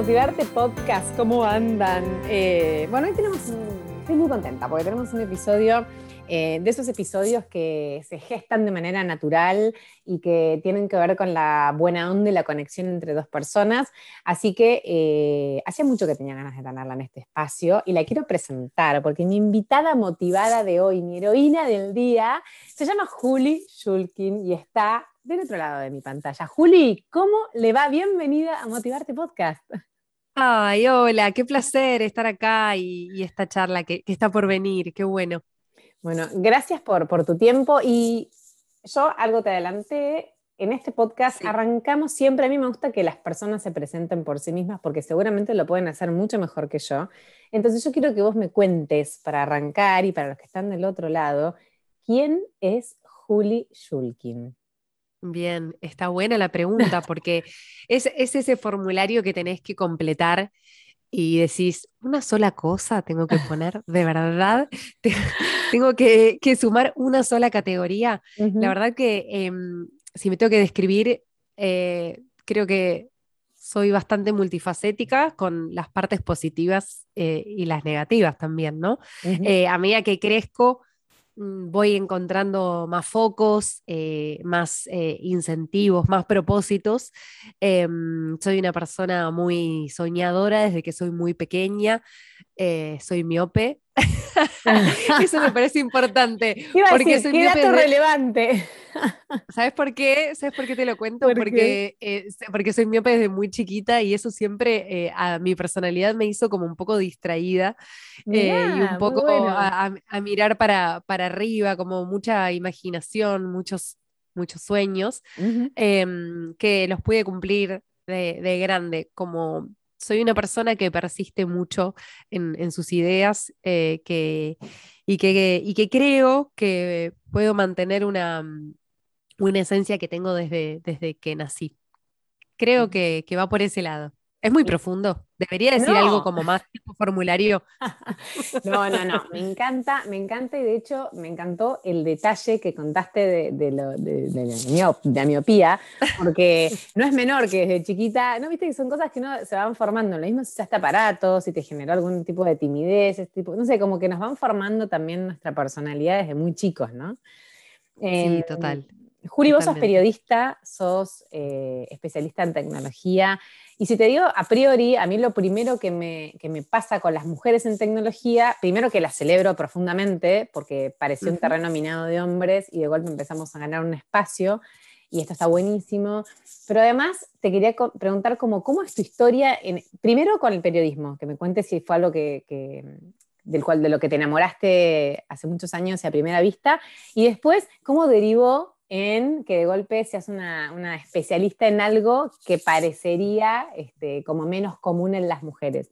Motivarte Podcast. ¿Cómo andan? Eh, bueno, hoy tenemos, estoy muy contenta porque tenemos un episodio eh, de esos episodios que se gestan de manera natural y que tienen que ver con la buena onda y la conexión entre dos personas. Así que eh, hacía mucho que tenía ganas de tenerla en este espacio y la quiero presentar porque mi invitada motivada de hoy, mi heroína del día, se llama Juli Shulkin y está del otro lado de mi pantalla. Juli, ¿cómo le va? Bienvenida a Motivarte Podcast. Ay, hola, qué placer estar acá y, esta charla que, está por venir, qué bueno. Bueno, gracias por, por tu tiempo y yo algo te adelanté. En este podcast arrancamos siempre, a mí me gusta que las personas se presenten por sí mismas porque seguramente lo pueden hacer mucho mejor que yo. Entonces yo quiero que vos me cuentes para arrancar y para los que están del otro lado, ¿quién es Juli Shulkin? Bien, está buena la pregunta porque es, ese formulario que tenés que completar y decís, una sola cosa tengo que poner, de verdad, tengo que, sumar una sola categoría. La verdad que em, si me tengo que describir, eh, creo que soy bastante multifacética con las partes positivas eh, y las negativas también, ¿no? Eh, a medida que crezco, voy encontrando más focos, eh, más eh, incentivos, más propósitos. Em, soy una persona muy soñadora desde que soy muy pequeña. Eh, soy miope. Eso me parece importante. porque soy qué dato relevante. ¿Sabes por qué? ¿Sabes por qué te lo cuento? porque, eh, porque soy miope desde muy chiquita y eso siempre eh, a mi personalidad me hizo como un poco distraída y un poco a, mirar para, para arriba, como mucha imaginación, muchos, muchos sueños em, que los pude cumplir de, de grande, como soy una persona que persiste mucho en, sus ideas eh, que, y, que, y, que, creo que puedo mantener una, mm, una esencia que tengo desde, desde que nací. Creo que, que va por ese lado. Es muy profundo. Debería decir algo como más tipo formulario. No, no, no. Me encanta, me encanta y de hecho me encantó el detalle que contaste de, de, lo, de, la miopía, porque no es menor que desde chiquita, ¿no viste que son cosas que no se van formando? Lo mismo si usaste aparato, si te generó algún tipo de timidez, tipo, no sé, como que nos van formando también nuestra personalidad desde muy chicos, ¿no? Sí, em, total. Juli, vos sos periodista, sos eh, especialista en tecnología. Y si te digo a priori, a mí lo primero que me, me, pasa con las mujeres en tecnología, primero que las celebro profundamente, porque pareció un terreno minado de hombres y de golpe empezamos a ganar un espacio, y esto está buenísimo. Pero además te quería preguntar como, cómo es tu historia, en, primero con el periodismo, que me cuentes si fue algo que, del cual, de lo que te enamoraste hace muchos años y a primera vista, y después, ¿cómo derivó en que de golpe seas una, una especialista en algo que parecería este, como menos común en las mujeres.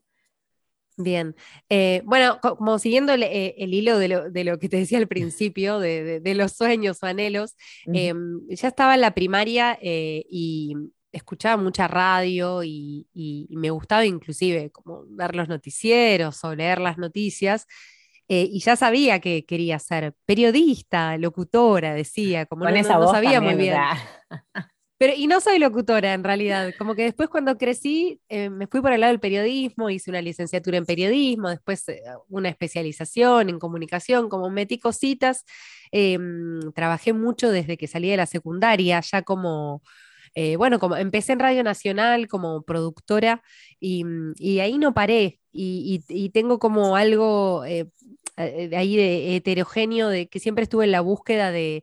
Bien, eh, bueno, como siguiendo el, eh, hilo de lo, de lo, que te decía al principio, de, de, los sueños o anhelos, em, ya estaba en la primaria eh, y escuchaba mucha radio y, y, me gustaba inclusive como ver los noticieros o leer las noticias. Eh, y ya sabía que quería ser periodista, locutora, decía, como Con no, esa voz sabía muy bien. Pero, y no soy locutora en realidad, como que después cuando crecí eh, me fui por el lado del periodismo, hice una licenciatura en periodismo, después eh, una especialización en comunicación, como metí cositas, em, trabajé mucho desde que salí de la secundaria, ya como, bueno, como empecé en Radio Nacional como productora y, y ahí no paré y, y, tengo como algo de ahí de heterogéneo, de que siempre estuve en la búsqueda de,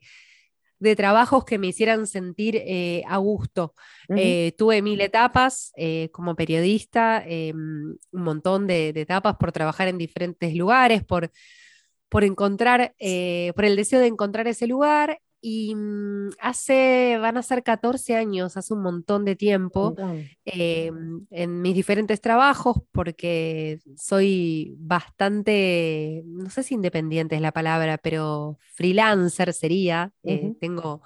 trabajos que me hicieran sentir eh, a gusto. Eh, tuve mil etapas como periodista, un montón de, etapas por trabajar en diferentes lugares, por, por encontrar, por el deseo de encontrar ese lugar y mm, hace, van a ser 14 años, hace un montón de tiempo, eh, en mis diferentes trabajos, porque soy bastante, no sé si independiente es la palabra, pero freelancer sería, eh, tengo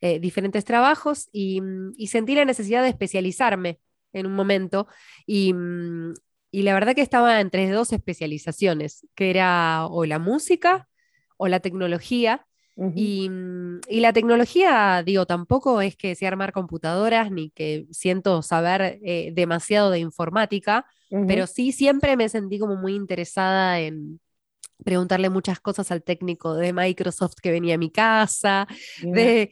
eh, diferentes trabajos y, mm, y, sentí la necesidad de especializarme en un momento y, mm, y la verdad que estaba entre dos especializaciones, que era o la música o la tecnología y, mm, y, la tecnología, digo, tampoco es que sea armar computadoras ni que siento saber eh, demasiado de informática, pero sí siempre me sentí como muy interesada en, preguntarle muchas cosas al técnico de Microsoft que venía a mi casa, de,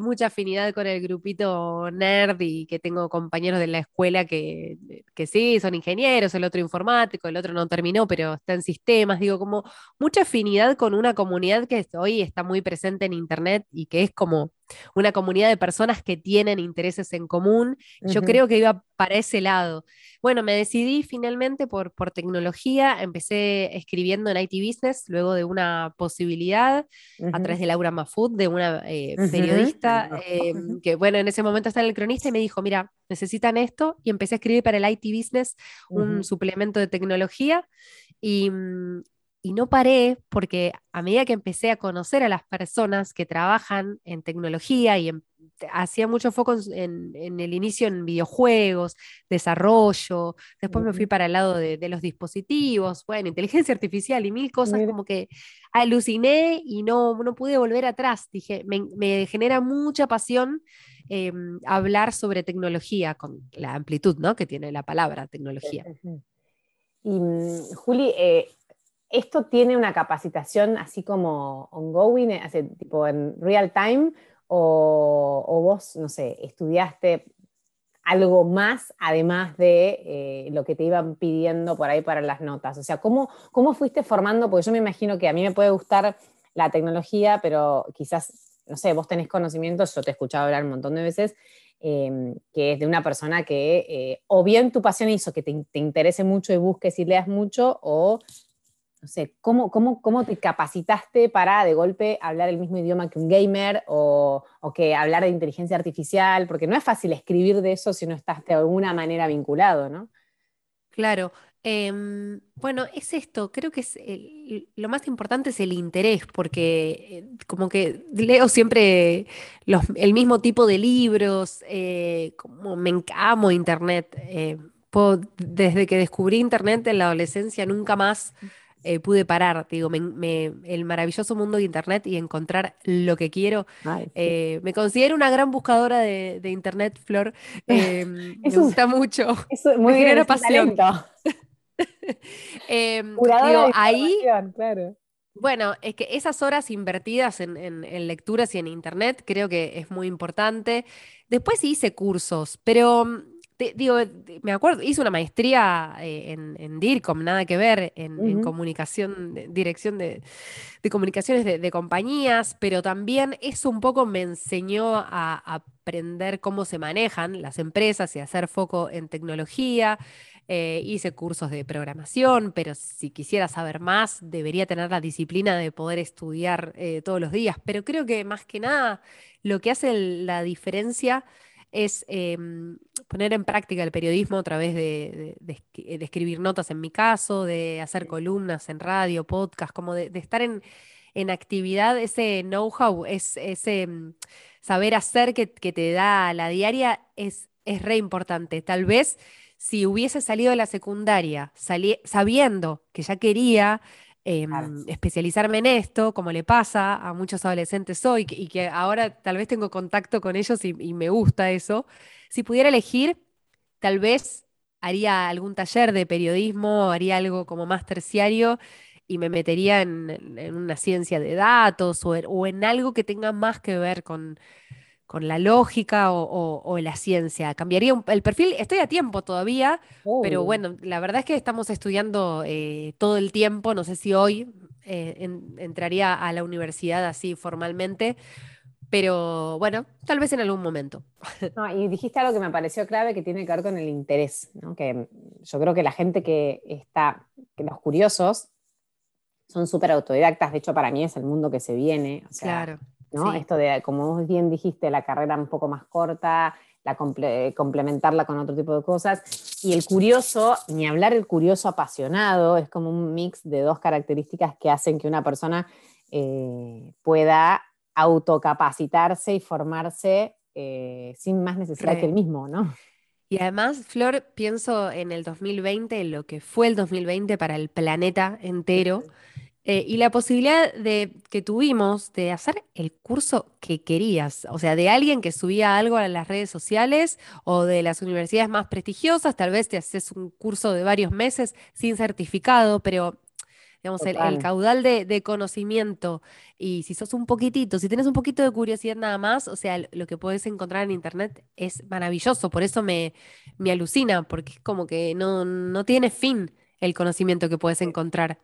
mucha afinidad con el grupito nerd y que tengo compañeros de la escuela que, que sí, son ingenieros, el otro informático, el otro no terminó, pero está en sistemas, digo, como mucha afinidad con una comunidad que hoy está muy presente en Internet y que es como una comunidad de personas que tienen intereses en común. Yo creo que iba para ese lado. Bueno, me decidí finalmente por, por tecnología, empecé escribiendo en IT Business, luego de una posibilidad a través de Laura Mafud, de una eh, periodista, em, que bueno, en ese momento estaba en el cronista y me dijo, mira, necesitan esto, y empecé a escribir para el IT Business un suplemento de tecnología. Y, mm, y no paré porque a medida que empecé a conocer a las personas que trabajan en tecnología y hacía mucho foco en, el inicio en videojuegos, desarrollo, después me fui para el lado de, los dispositivos, bueno, inteligencia artificial y mil cosas como que aluciné y no, no pude volver atrás. Dije, me, genera mucha pasión em, hablar sobre tecnología con la amplitud ¿no? que tiene la palabra tecnología. Y mm, Juli, eh, ¿Esto tiene una capacitación así como ongoing, hace, tipo en real time? O, vos, no sé, estudiaste algo más además de eh, lo que te iban pidiendo por ahí para las notas? O sea, ¿cómo, ¿cómo fuiste formando? Porque yo me imagino que a mí me puede gustar la tecnología, pero quizás, no sé, vos tenés conocimientos, yo te he escuchado hablar un montón de veces, em, que es de una persona que eh, o bien tu pasión hizo que te, te, interese mucho y busques y leas mucho, o no sé, ¿cómo, cómo, cómo te capacitaste para de golpe hablar el mismo idioma que un gamer o, que hablar de inteligencia artificial? Porque no es fácil escribir de eso si no estás de alguna manera vinculado, ¿no? Claro. Em, bueno, es esto, creo que es lo más importante es el interés, porque eh, como que leo siempre el mismo tipo de libros, eh, como me amo Internet. Eh, desde que descubrí Internet en la adolescencia nunca más eh, pude parar, digo, el maravilloso mundo de Internet y encontrar lo que quiero. Eh, me considero una gran buscadora de, Internet, Flor. Eh, me gusta mucho. Eso, muy me genera pasión. Em, digo, ahí, Bueno, es que esas horas invertidas en, en, lecturas y en internet creo que es muy importante. Después hice cursos, pero digo, me acuerdo, hice una maestría eh, en, DIRCOM, nada que ver, en, comunicación, dirección de, comunicaciones de, compañías, pero también eso un poco me enseñó a, aprender cómo se manejan las empresas y hacer foco en tecnología. Eh, hice cursos de programación, pero si quisiera saber más, debería tener la disciplina de poder estudiar eh, todos los días. Pero creo que más que nada lo que hace la diferencia es em, poner en práctica el periodismo a través de, escribir notas en mi caso, de hacer columnas en radio, podcast, como de, estar en, actividad, ese know-how, ese mm, saber hacer que, te da la diaria es, es re importante. Tal vez si hubiese salido de la secundaria sabiendo que ya quería Em, especializarme en esto, como le pasa a muchos adolescentes hoy, y que ahora tal vez tengo contacto con ellos y, me gusta eso. Si pudiera elegir, tal vez haría algún taller de periodismo, haría algo como más terciario y me metería en, una ciencia de datos o en, algo que tenga más que ver con, con la lógica o, la ciencia. Cambiaría el perfil, estoy a tiempo todavía, pero bueno, la verdad es que estamos estudiando eh, todo el tiempo, no sé si hoy eh, entraría a la universidad así formalmente, pero bueno, tal vez en algún momento. y dijiste algo que me pareció clave que tiene que ver con el interés, que yo creo que la gente que está, que los curiosos, son súper autodidactas, de hecho para mí es el mundo que se viene. claro esto de, como vos bien dijiste, la carrera un poco más corta, la complementarla con otro tipo de cosas. Y el curioso, ni hablar el curioso apasionado, es como un mix de dos características que hacen que una persona eh, pueda autocapacitarse y formarse eh, sin más necesidad que el mismo, ¿no? Y además, Flor, pienso en el 2020, en lo que fue el 2020 para el planeta entero Eh, y la posibilidad de que tuvimos de hacer el curso que querías, o sea, de alguien que subía algo a las redes sociales o de las universidades más prestigiosas, tal vez te haces un curso de varios meses sin certificado, pero digamos, el, caudal de, conocimiento. Y si sos un poquitito, si tienes un poquito de curiosidad nada más, o sea, lo que puedes encontrar en internet es maravilloso, por eso me, me alucina, porque es como que no, no tiene fin el conocimiento que puedes encontrar.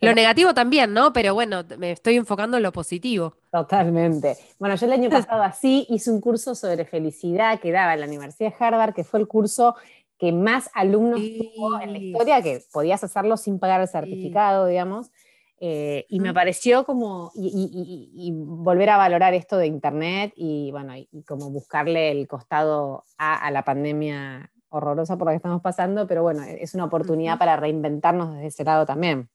Lo negativo también, ¿no? Pero bueno, me estoy enfocando en lo positivo. Totalmente. Bueno, yo el año pasado así hice un curso sobre felicidad que daba en la Universidad de Harvard, que fue el curso que más alumnos tuvo en la historia, que podías hacerlo sin pagar el certificado, digamos. Eh, y me pareció como, y, volver a valorar esto de Internet y bueno, y, como buscarle el costado a, la pandemia horrorosa por la que estamos pasando, pero bueno, es una oportunidad para reinventarnos desde ese lado también.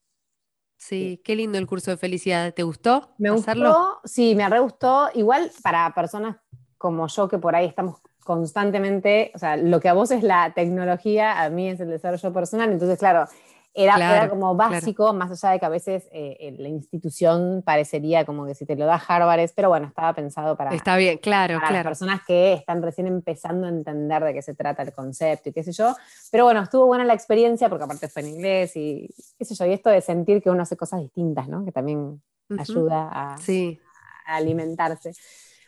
Sí, qué lindo el curso de felicidad. ¿Te gustó? Me gustó, sí, me re gustó. Igual para personas como yo que por ahí estamos constantemente, o sea, lo que a vos es la tecnología, a mí es el desarrollo personal. Entonces, claro, era, como básico, más allá de que a veces eh, la institución parecería como que si te lo da Harvard pero bueno, estaba pensado para, Está bien, claro, para las personas que están recién empezando a entender de qué se trata el concepto y qué sé yo. Pero bueno, estuvo buena la experiencia porque aparte fue en inglés y qué sé yo, y esto de sentir que uno hace cosas distintas, ¿no? Que también ayuda a, alimentarse.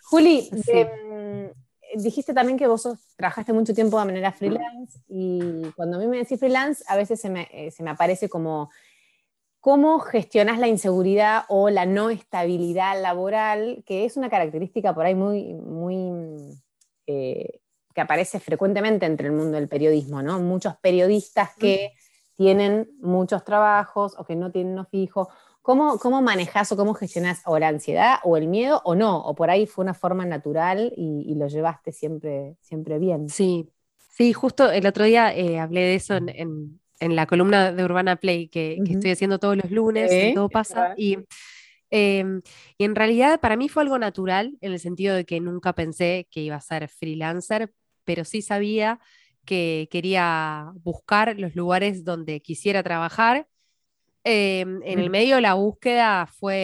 Juli, em, dijiste también que vos trabajaste mucho tiempo de manera freelance y cuando a mí me decís freelance, a veces se me, eh, se me aparece como cómo gestionas la inseguridad o la no estabilidad laboral, que es una característica por ahí muy, muy eh, que aparece frecuentemente entre el mundo del periodismo, ¿no? Muchos periodistas que tienen muchos trabajos o que no tienen uno fijo ¿Cómo, cómo manejas o cómo gestionas o la ansiedad o el miedo o no? O por ahí fue una forma natural y, lo llevaste siempre, siempre bien. Sí, sí, justo el otro día eh, hablé de eso en, la columna de Urbana Play que, estoy haciendo todos los lunes, todo pasa. Y, em, y en realidad para mí fue algo natural en el sentido de que nunca pensé que iba a ser freelancer, pero sí sabía que quería buscar los lugares donde quisiera trabajar Em, en el medio la búsqueda fue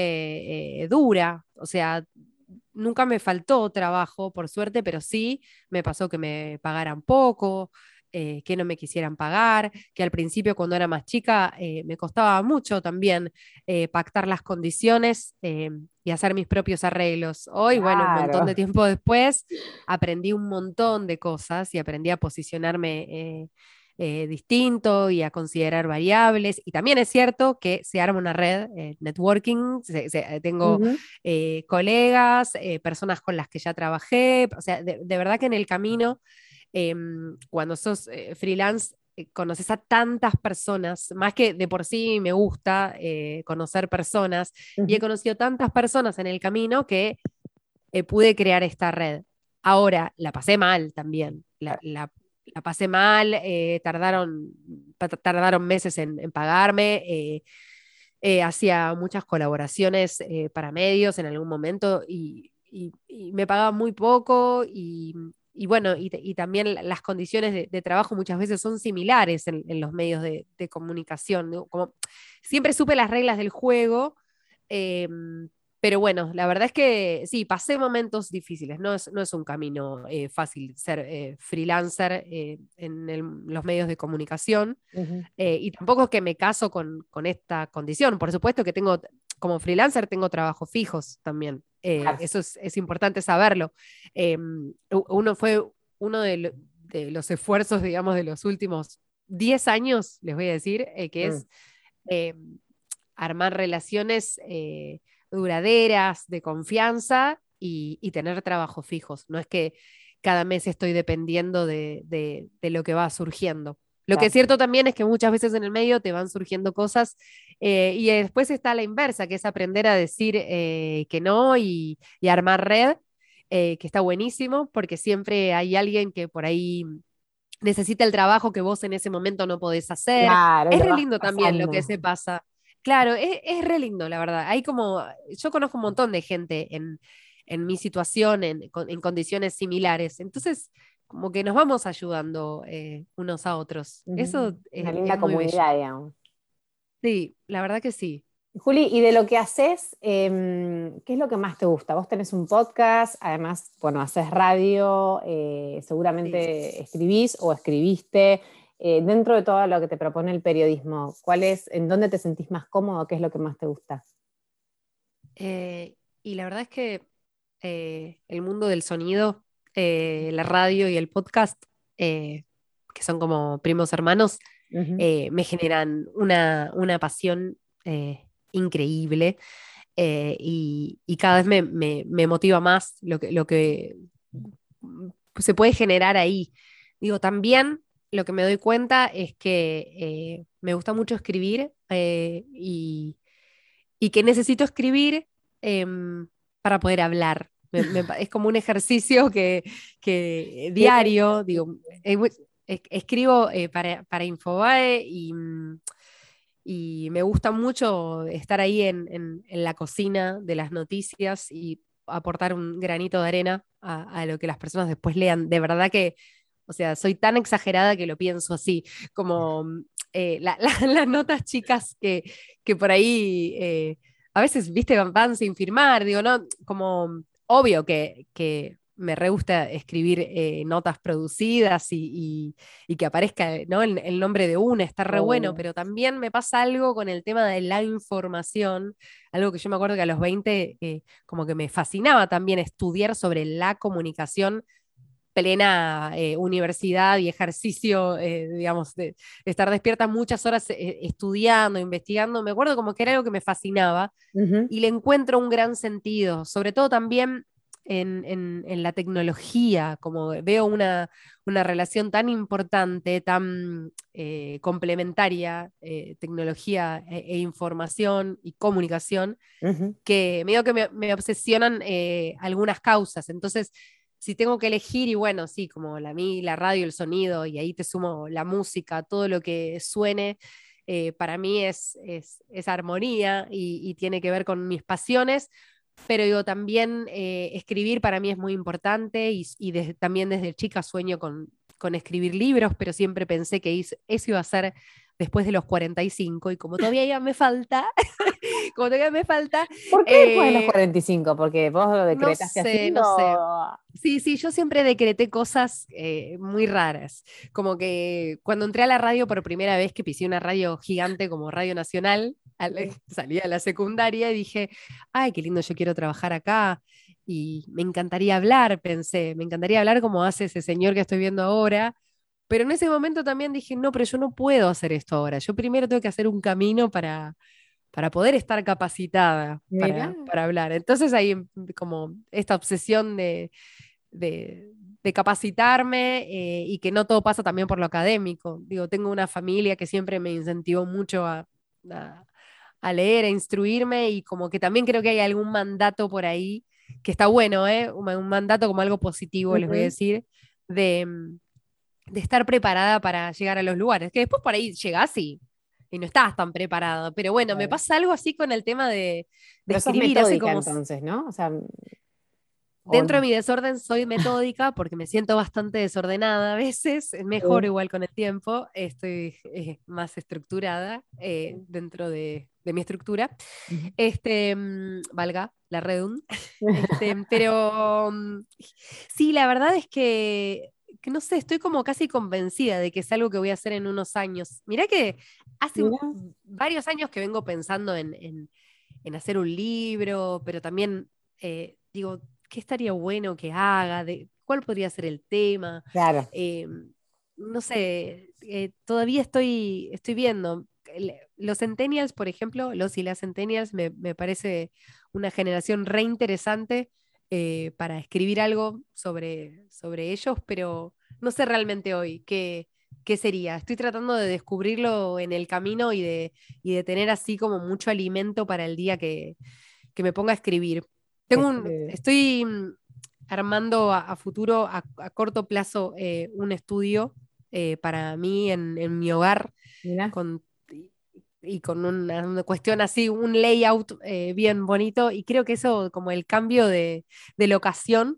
eh, dura, o sea, nunca me faltó trabajo, por suerte, pero sí me pasó que me pagaran poco, eh, que no me quisieran pagar, que al principio cuando era más chica eh, me costaba mucho también pactar las condiciones y hacer mis propios arreglos. Hoy, bueno, un montón de tiempo después, aprendí un montón de cosas y aprendí a posicionarme eh, distinto y a considerar variables. Y también es cierto que se arma una red, eh, networking, eh, tengo colegas, personas con las que ya trabajé, o sea, de, verdad que en el camino, em, cuando sos freelance, conoces a tantas personas, más que de por sí me gusta conocer personas, y he conocido tantas personas en el camino que pude crear esta red. Ahora, la pasé mal también, la, la, la pasé mal, eh, tardaron, tardaron meses en, pagarme. Eh, eh, hacía muchas colaboraciones para medios en algún momento y, me pagaban muy poco y, bueno, y, también las condiciones de, trabajo muchas veces son similares en, los medios de, comunicación. Siempre supe las reglas del juego, em, pero bueno, la verdad es que sí, pasé momentos difíciles, no es, no es un camino eh, fácil ser eh, freelancer eh, en los medios de comunicación y tampoco es que me caso con, esta condición. Por supuesto que tengo, como freelancer, tengo trabajos fijos también. Eso es, importante saberlo. Em, uno fue uno de, los esfuerzos, digamos, de los últimos 10 años, les voy a decir, que es mm. em, armar relaciones duraderas, de confianza y, tener trabajos fijos. No es que cada mes estoy dependiendo de, lo que va surgiendo. Lo que es cierto también es que muchas veces en el medio te van surgiendo cosas eh, y después está la inversa, que es aprender a decir eh, que no y, armar red, eh, que está buenísimo, porque siempre hay alguien que por ahí necesita el trabajo que vos en ese momento no podés hacer. es re lindo también lo que se pasa. Claro, es, es, re lindo, la verdad. Hay como, yo conozco un montón de gente en, mi situación, en, condiciones similares. Entonces, como que nos vamos ayudando eh, unos a otros. Eso es Una linda comunidad, digamos. Sí, la verdad que sí. Juli, y de lo que haces, em, ¿qué es lo que más te gusta? Vos tenés un podcast, además, bueno, haces radio, eh, seguramente escribís o escribiste. Eh, dentro de todo lo que te propone el periodismo, ¿cuál es, en dónde te sentís más cómodo? ¿Qué es lo que más te gusta? Eh, y la verdad es que el mundo del sonido, la radio y el podcast, que son como primos hermanos, me generan una, una pasión increíble eh, y, cada vez me, motiva más lo que, lo que se puede generar ahí. Digo, también lo que me doy cuenta es que eh, me gusta mucho escribir eh, y, que necesito escribir em, para poder hablar. es como un ejercicio que, diario, digo, escribo para, para Infobae y mm, y me gusta mucho estar ahí en, la cocina de las noticias y aportar un granito de arena a, lo que las personas después lean. De verdad que, o sea, soy tan exagerada que lo pienso así, como eh, las notas chicas que, que por ahí eh, a veces, viste, van, sin firmar, digo, ¿no? Como obvio que, que me re gusta escribir eh, notas producidas y, que aparezca ¿no? el, nombre de una, está re bueno, pero también me pasa algo con el tema de la información, algo que yo me acuerdo que a los 20 eh, como que me fascinaba también estudiar sobre la comunicación plena eh, universidad y ejercicio, digamos, de, estar despierta muchas horas estudiando, investigando, me acuerdo como que era algo que me fascinaba y le encuentro un gran sentido, sobre todo también en, la tecnología, como veo una, relación tan importante, tan eh, complementaria, eh, tecnología e, e, información y comunicación, que medio que me, obsesionan eh, algunas causas. Entonces, si tengo que elegir, y bueno, sí, como la, la radio, el sonido, y ahí te sumo la música, todo lo que suene. para mí es, es, armonía y, y tiene que ver con mis pasiones, pero digo, también eh, escribir para mí es muy importante y, también desde chica sueño con, con, escribir libros, pero siempre pensé que eso iba a ser después de los 45 y como todavía ya me falta, como todavía me falta... ¿Por qué después de los 45? Eh, Porque vos lo decretaste no sé, No sé. Sí, sí, yo siempre decreté cosas eh, muy raras, como que cuando entré a la radio por primera vez, que pisé una radio gigante como Radio Nacional, salí a la secundaria y dije, ay, qué lindo, yo quiero trabajar acá y me encantaría hablar, pensé, me encantaría hablar como hace ese señor que estoy viendo ahora pero en ese momento también dije, no, pero yo no puedo hacer esto ahora. Yo primero tengo que hacer un camino para, para poder estar capacitada para, hablar. Entonces ahí em, como esta obsesión de, capacitarme eh, y que no todo pasa también por lo académico. Digo, tengo una familia que siempre me incentivó mucho a, leer, a instruirme y como que también creo que hay algún mandato por ahí que está bueno, ¿eh? un, mandato como algo positivo, les voy a decir, de em, de estar preparada para llegar a los lugares, que después por ahí llegas y, y no estás tan preparado. Pero bueno, me pasa algo así con el tema de, de escribir. así como, entonces, ¿no? O sea, dentro de mi desorden soy metódica porque me siento bastante desordenada a veces, mejor igual con el tiempo, estoy eh, más estructurada eh, dentro de, de, mi estructura. Este, mm, valga la redund. Este, pero mm, sí, la verdad es que que no sé, estoy como casi convencida de que es algo que voy a hacer en unos años. Mirá que hace varios años que vengo pensando en, hacer un libro, pero también eh, digo, ¿qué estaría bueno que haga? De, ¿Cuál podría ser el tema? Claro. Eh, no sé, eh, todavía estoy, estoy viendo. Los centennials, por ejemplo, los y las centennials me, me parece una generación re interesante eh, para escribir algo sobre, sobre ellos, pero no sé realmente hoy qué, qué sería. Estoy tratando de descubrirlo en el camino y de, y de tener así como mucho alimento para el día que, que me ponga a escribir. Tengo un, este estoy mm, armando a, futuro, a, corto plazo, eh, un estudio eh, para mí en, en mi hogar, con y con una, cuestión así, un layout eh, bien bonito. Y creo que eso, como el cambio de, locación,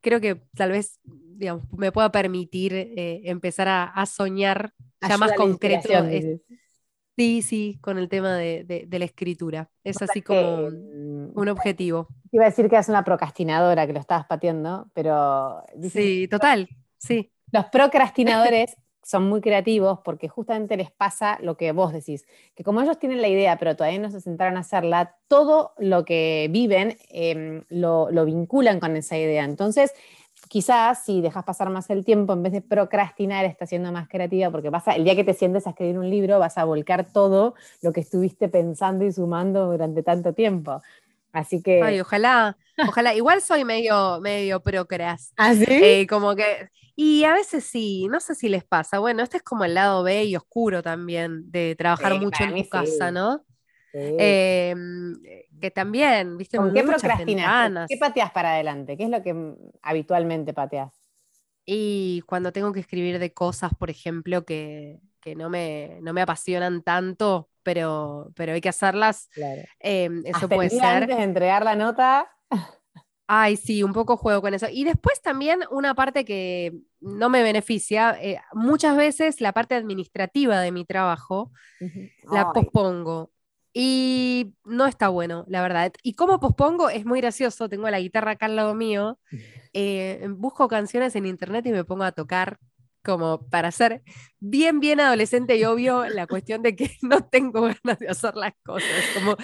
creo que tal vez digamos, me pueda permitir eh, empezar a, soñar ya más concreto. Sí, sí, con el tema de, la escritura. Es así como mm, un objetivo. Iba a decir que eres una procrastinadora, que lo estabas pateando, pero... Sí, total, sí. Los procrastinadores son muy creativos porque justamente les pasa lo que vos decís, que como ellos tienen la idea pero todavía no se sentaron a hacerla, todo lo que viven em, lo, lo, vinculan con esa idea. Entonces, quizás si dejas pasar más el tiempo, en vez de procrastinar, estás siendo más creativa porque vas el día que te sientes a escribir un libro vas a volcar todo lo que estuviste pensando y sumando durante tanto tiempo. Así que... Ay, ojalá, ojalá. Igual soy medio, medio procras. ¿Ah, sí? Eh, como que y a veces sí, no sé si les pasa. Bueno, este es como el lado B y oscuro también de trabajar mucho en tu casa, ¿no? Em, que también, ¿viste? ¿Con qué procrastinas? ¿Qué pateas para adelante? ¿Qué es lo que habitualmente pateas? Y cuando tengo que escribir de cosas, por ejemplo, que, no, me, no me apasionan tanto, pero, pero hay que hacerlas, em, eso puede ser. Antes de entregar la nota. Ay, sí, un poco juego con eso. Y después también una parte que no me beneficia, eh, muchas veces la parte administrativa de mi trabajo la pospongo. Y no está bueno, la verdad. Y como pospongo, es muy gracioso, tengo la guitarra acá al lado mío, eh, busco canciones en internet y me pongo a tocar como para ser bien, bien adolescente y obvio la cuestión de que no tengo ganas de hacer las cosas. Como,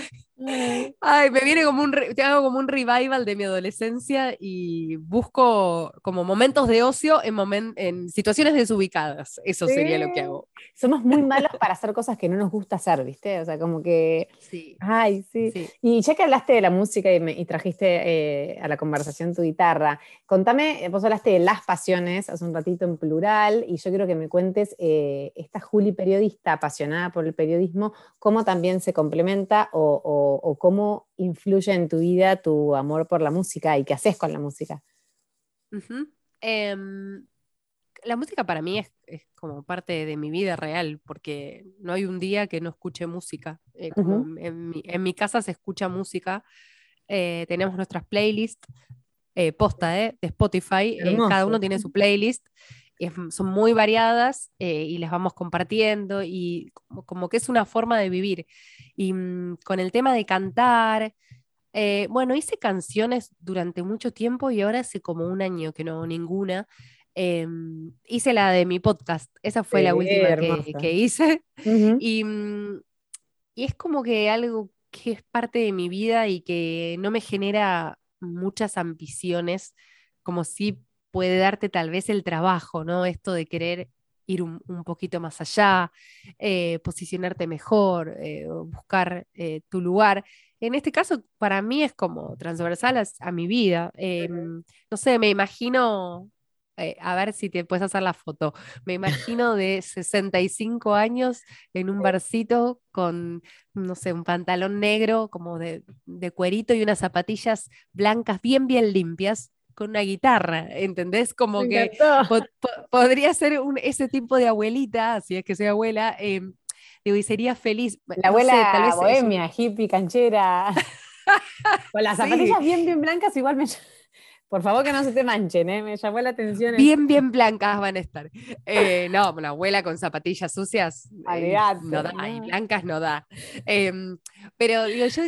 ay, me viene como un, te hago como un revival de mi adolescencia y busco como momentos de ocio en, en situaciones desubicadas. Eso sería lo que hago. Somos muy malos para hacer cosas que no nos gusta hacer, ¿viste? O sea, como que... Sí. Ay, sí. Y ya que hablaste de la música y, y trajiste eh, a la conversación tu guitarra, contame, vos hablaste de las pasiones hace un ratito en plural y yo quiero que me cuentes... Eh, esta Juli periodista apasionada por el periodismo, cómo también se complementa o, cómo influye en tu vida tu amor por la música y qué haces con la música. Em, la música para mí es, como parte de mi vida real, porque no hay un día que no escuche música. Eh, en, mi, casa se escucha música, eh, tenemos nuestras playlists, posta de Spotify, cada uno tiene su playlist son muy variadas eh, y las vamos compartiendo y como, que es una forma de vivir. Y mm, con el tema de cantar, eh, bueno, hice canciones durante mucho tiempo y ahora hace como un año que no hago ninguna. Em, hice la de mi podcast, esa fue la última que, hice. y, mm, y es como que algo que es parte de mi vida y que no me genera muchas ambiciones, como si puede darte tal vez el trabajo, ¿no? Esto de querer ir un, poquito más allá, eh, posicionarte mejor, eh, buscar eh, tu lugar. En este caso, para mí es como transversal a, mi vida. Em, no sé, me imagino, a ver si te puedes hacer la foto, me imagino de 65 años en un barcito con, no sé, un pantalón negro como de, de cuerito y unas zapatillas blancas bien, bien limpias con una guitarra, ¿entendés? Como que podría ser ese tipo de abuelita, si es que soy abuela, em, digo, y sería feliz. La abuela tal vez bohemia, hippie, canchera. con las zapatillas bien, bien blancas, igual me... Por favor que no se te manchen, ¿eh? me llamó la atención. Bien, bien blancas van a estar. Eh, no, una abuela con zapatillas sucias eh, no da, y blancas no da. Em, pero digo, yo,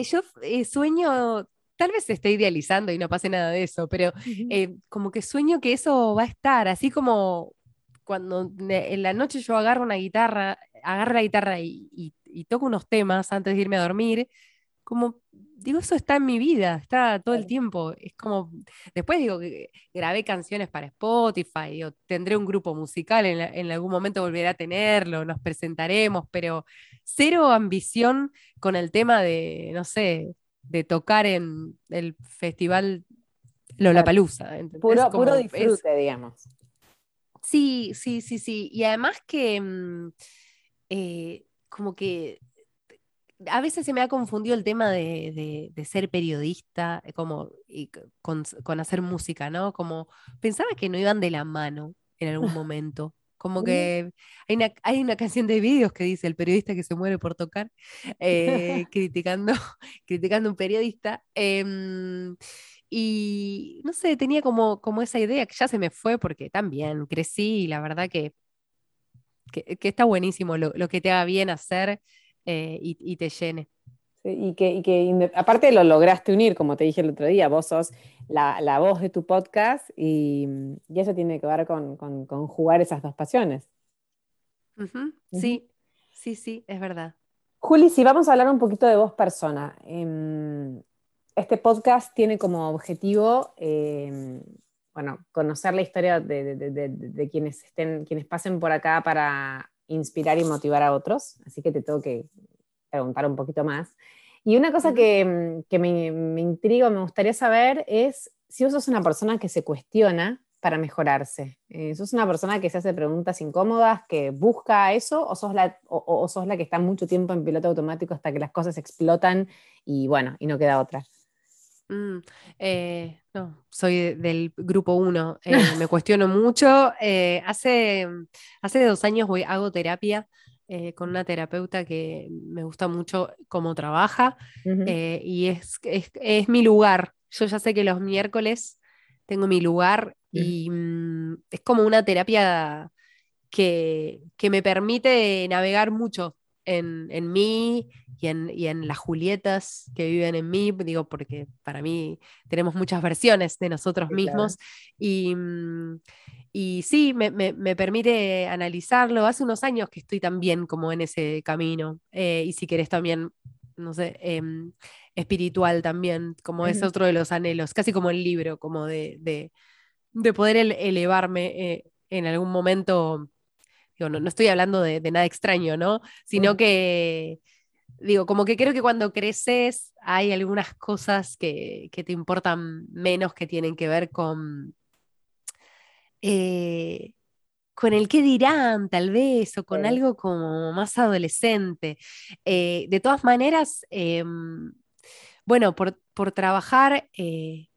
yo sueño tal vez se esté idealizando y no pase nada de eso, pero eh, como que sueño que eso va a estar, así como cuando en la noche yo agarro una guitarra, agarro la guitarra y, toco unos temas antes de irme a dormir, como digo, eso está en mi vida, está todo el tiempo. Es como, después digo que grabé canciones para Spotify, o tendré un grupo musical, en, en, algún momento volveré a tenerlo, nos presentaremos, pero cero ambición con el tema de, no sé, de tocar en el festival Lollapalooza. Puro, puro disfrute, digamos. Sí, sí, sí, sí. Y además que mm, eh, como que a veces se me ha confundido el tema de, ser periodista eh, como, y con, con, hacer música, ¿no? Como pensaba que no iban de la mano en algún momento. Como que hay una, hay una canción de vídeos que dice el periodista que se muere por tocar, eh, criticando, criticando un periodista. Em, y no sé, tenía como, como esa idea que ya se me fue porque también crecí y la verdad que que, está buenísimo lo, que te haga bien hacer eh, y, te llene. Y que, aparte lo lograste unir, como te dije el otro día, vos sos la, voz de tu podcast y, eso tiene que ver con, jugar esas dos pasiones. Sí, sí, sí, es verdad. Juli, si vamos a hablar un poquito de vos persona. Em, este podcast tiene como objetivo em, bueno, conocer la historia de, quienes, estén, quienes pasen por acá para inspirar y motivar a otros, así que te tengo que preguntar un poquito más. Y una cosa que, me, me intriga, me gustaría saber es si vos sos una persona que se cuestiona para mejorarse. Eh, ¿Sos una persona que se hace preguntas incómodas, que busca eso, o sos, la, o sos la que está mucho tiempo en piloto automático hasta que las cosas explotan y bueno, y no queda otra? Mm, eh, no, soy del grupo 1, eh, me cuestiono mucho. Eh, hace, hace dos años voy, hago terapia con una terapeuta que me gusta mucho cómo trabaja y es, es, mi lugar. Yo ya sé que los miércoles tengo mi lugar y mm, es como una terapia que, que me permite navegar mucho en, en mí y en, y en, las Julietas que viven en mí, digo, porque para mí tenemos muchas versiones de nosotros mismos. Y, mm, y, sí, me, me, permite analizarlo. Hace unos años que estoy también como en ese camino. Eh, y si querés también, no sé, em, espiritual también, como es otro de los anhelos, casi como el libro, como de, de, de poder elevarme eh, en algún momento no, estoy hablando de, nada extraño, ¿no? Sino que, digo, como que creo que cuando creces hay algunas cosas que, te importan menos que tienen que ver con... Eh, con el qué dirán, tal vez, o con algo como más adolescente. Eh, de todas maneras, em, bueno, por, trabajar eh,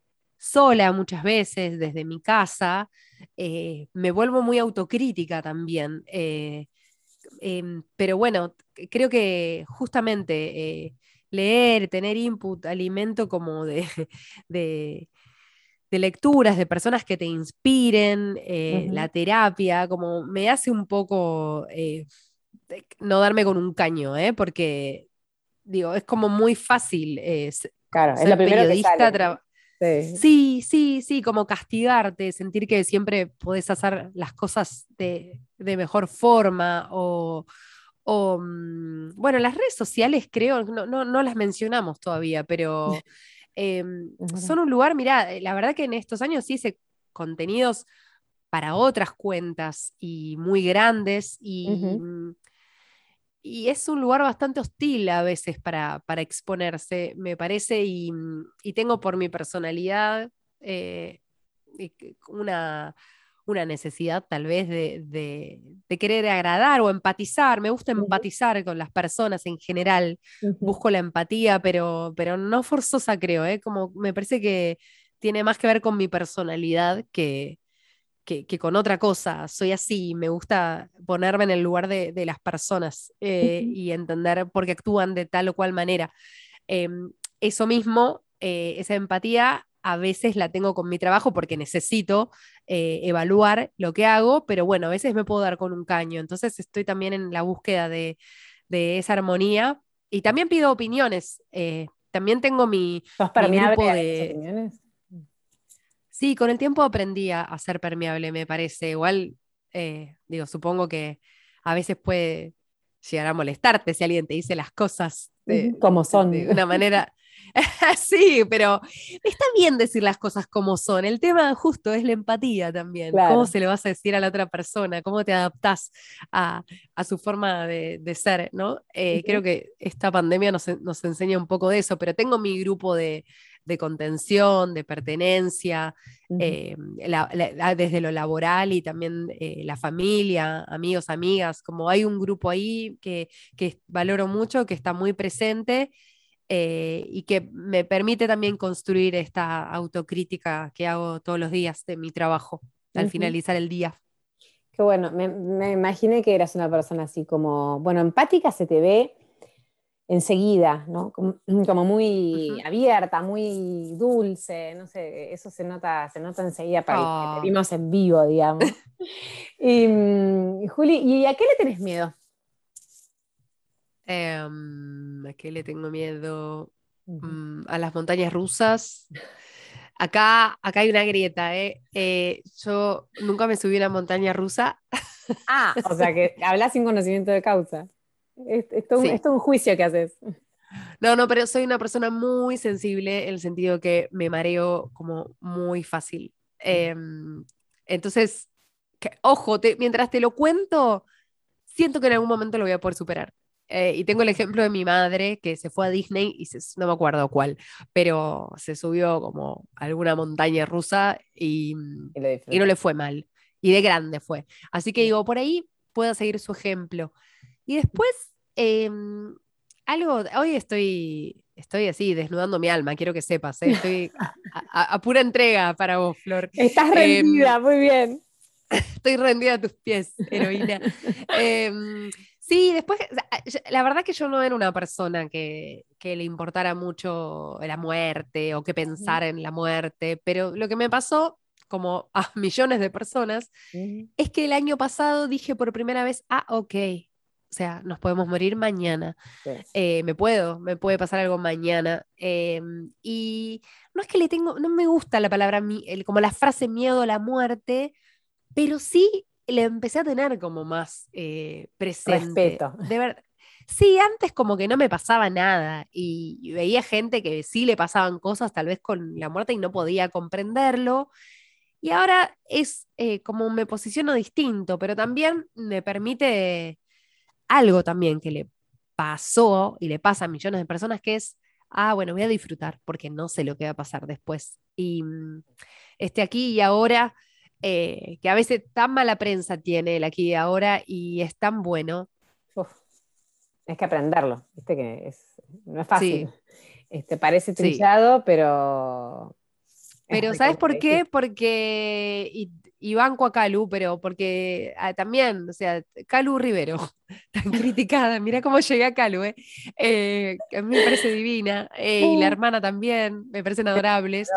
sola muchas veces desde mi casa, eh, me vuelvo muy autocrítica también. Eh, em, pero bueno, creo que justamente eh, leer, tener input, alimento como de, de, lecturas, de personas que te inspiren, la terapia, como me hace un poco no darme con un caño, porque digo, es como muy fácil. claro, es lo primero que sale. Sí. sí, sí, como castigarte, sentir que siempre podés hacer las cosas de, mejor forma o, mm, bueno, las redes sociales creo, no, las mencionamos todavía, pero em, son un lugar, mira, la verdad que en estos años sí hice contenidos para otras cuentas y muy grandes y, y es un lugar bastante hostil a veces para, exponerse, me parece, y, tengo por mi personalidad eh, una, necesidad tal vez de, querer agradar o empatizar. Me gusta empatizar con las personas en general, busco la empatía, pero, pero no forzosa creo, ¿eh? como me parece que tiene más que ver con mi personalidad que, que, con otra cosa. Soy así, me gusta ponerme en el lugar de, las personas eh, y entender por qué actúan de tal o cual manera. Em, eso mismo, eh, esa empatía, a veces la tengo con mi trabajo porque necesito eh, evaluar lo que hago, pero bueno, a veces me puedo dar con un caño. Entonces estoy también en la búsqueda de, esa armonía y también pido opiniones. también tengo mi, mi grupo de... Opiniones? Sí, con el tiempo aprendí a, ser permeable, me parece. Igual, eh, digo, supongo que a veces puede llegar a molestarte si alguien te dice las cosas como son. De una manera. sí, pero está bien decir las cosas como son. El tema justo es la empatía también. ¿Cómo se le vas a decir a la otra persona? ¿Cómo te adaptás a, su forma de, ser? ¿no? Eh, creo que esta pandemia nos, nos enseña un poco de eso, pero tengo mi grupo de, de contención, de pertenencia, eh, desde lo laboral y también eh, la familia, amigos, amigas, como hay un grupo ahí que, valoro mucho, que está muy presente. Eh, y que me permite también construir esta autocrítica que hago todos los días de mi trabajo al finalizar el día. Qué bueno, me, me, imaginé que eras una persona así como, bueno, empática se te ve, enseguida, ¿no? Como, muy abierta, muy dulce, no sé, eso se nota, se nota enseguida para que te oh. vimos en vivo, digamos. y, mm, Juli, ¿y a qué le tenés miedo? Em, ¿A qué le tengo miedo? Mm, a las montañas rusas. Acá, acá hay una grieta, ¿eh? ¿eh? Yo nunca me subí a una montaña rusa. Ah, o sea que hablas sin conocimiento de causa. Esto es, un juicio que haces. No, no, pero soy una persona muy sensible en el sentido que me mareo como muy fácil. Em, entonces, ojo, mientras te lo cuento, siento que en algún momento lo voy a poder superar. Eh, y tengo el ejemplo de mi madre que se fue a Disney y no me acuerdo cuál, pero se subió como a alguna montaña rusa y, y, no le fue mal. Y de grande fue. Así que digo, por ahí puedo seguir su ejemplo. Y después, em, algo, hoy estoy, estoy así, desnudando mi alma, quiero que sepas, ¿eh? estoy a, pura entrega para vos, Flor. Estás em, rendida, muy bien. Estoy rendida a tus pies, heroína. Em, sí, después, la verdad que yo no era una persona que, que, le importara mucho la muerte o que pensara en la muerte, pero lo que me pasó, como a millones de personas, es que el año pasado dije por primera vez, ah, ok, o sea, nos podemos morir mañana. Eh, me puedo, me puede pasar algo mañana. Em, y no es que le tengo, no me gusta la palabra, como la frase miedo a la muerte, pero sí le empecé a tener como más eh, presente. Respeto. De verdad. Sí, antes como que no me pasaba nada y, veía gente que sí le pasaban cosas tal vez con la muerte y no podía comprenderlo. Y ahora es eh, como me posiciono distinto, pero también me permite algo también que le pasó y le pasa a millones de personas que es, ah, bueno, voy a disfrutar porque no sé lo que va a pasar después. Y mm, este aquí y ahora, eh, que a veces tan mala prensa tiene el aquí y ahora y es tan bueno. es que aprenderlo, viste que es, no es fácil. Este, parece trillado, pero... Pero ¿sabes por qué? Porque, y banco a Calu, pero porque ah, también, o sea, Calu Rivero, tan criticada, mira cómo llegué a Calu, eh. Eh, a mí me parece divina, eh, y la hermana también, me parecen adorables.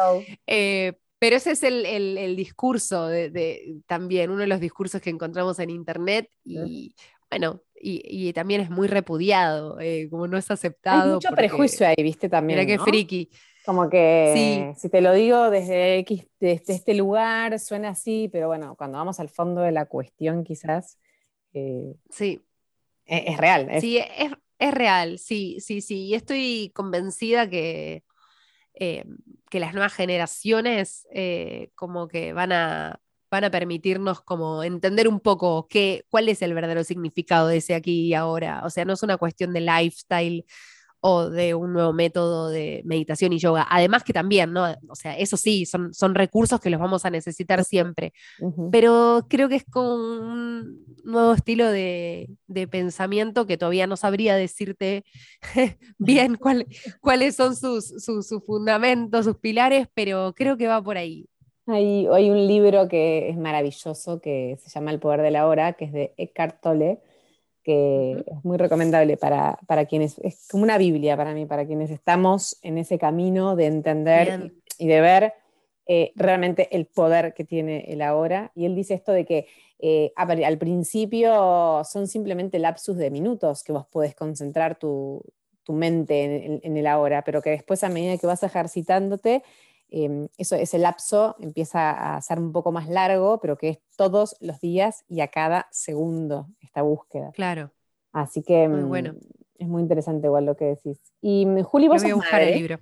pero ese es el, discurso de, también, uno de los discursos que encontramos en internet y bueno, y, también es muy repudiado, como no es aceptado. Hay mucho prejuicio ahí, viste, también. Mira qué friki. Como que si te lo digo desde, X, desde este lugar suena así, pero bueno, cuando vamos al fondo de la cuestión quizás... Eh, sí. E, es, real. Sí, es, real, sí, sí, sí. Y estoy convencida que, eh, que las nuevas generaciones eh, como que van a, van a permitirnos como entender un poco qué, cuál es el verdadero significado de ese aquí y ahora. O sea, no es una cuestión de lifestyle o de un nuevo método de meditación y yoga. Además que también, ¿no? O sea, eso sí, son, son recursos que los vamos a necesitar siempre, pero creo que es con un nuevo estilo de, pensamiento que todavía no sabría decirte bien cuáles son sus, sus, fundamentos, sus pilares, pero creo que va por ahí. Hay, hay un libro que es maravilloso que se llama El Poder de la Hora, que es de Eckhart Tolle, que es muy recomendable para, quienes, es como una Biblia para mí, para quienes estamos en ese camino de entender y de ver eh, realmente el poder que tiene el ahora. Y él dice esto de que eh, al principio son simplemente lapsus de minutos que vos podés concentrar tu, mente en, el ahora, pero que después a medida que vas ejercitándote, Em, eso, ese lapso empieza a ser un poco más largo, pero que es todos los días y a cada segundo esta búsqueda. Claro. Así que muy mm, bueno. es muy interesante igual lo que decís. Y mm, Juli, vos sos madre. El libro.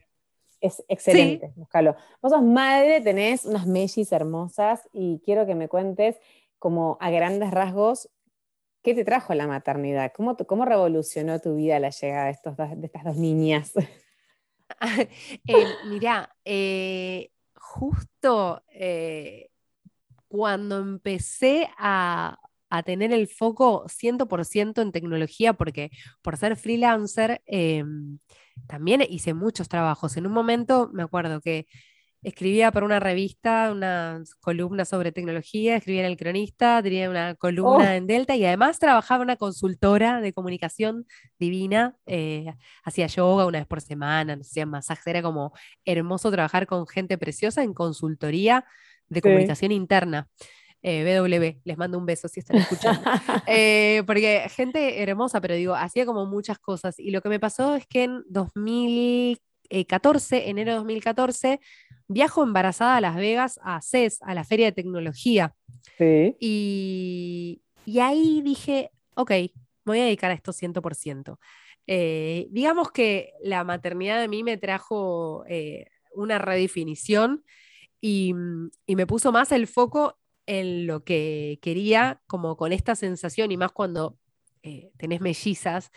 Es excelente, búscalo. Vos sos madre, tenés unas mellis hermosas y quiero que me cuentes como a grandes rasgos ¿Qué te trajo la maternidad? ¿Cómo, ¿Cómo, revolucionó tu vida la llegada de, estos de estas dos niñas? eh, mirá, eh, justo eh, cuando empecé a, tener el foco 100% en tecnología, porque por ser freelancer, em, también hice muchos trabajos. En un momento me acuerdo que escribía para una revista, una columna sobre tecnología, escribía en El Cronista, tenía una columna Oh. en Delta y además trabajaba en una consultora de comunicación divina. eh, hacía yoga una vez por semana, nos hacían masajes, era como hermoso trabajar con gente preciosa en consultoría de Sí. comunicación interna. Eh, BW, les mando un beso si están escuchando. Eh, porque gente hermosa, pero digo, hacía como muchas cosas. Y lo que me pasó es que en 2014, enero de 2014, viajo embarazada a Las Vegas a CES, a la Feria de Tecnología. Sí. Y, y ahí dije, ok, me voy a dedicar a esto 100%. Eh, digamos que la maternidad de mí me trajo eh, una redefinición y, y me puso más el foco en lo que quería, como con esta sensación, y más cuando eh, tenés mellizas,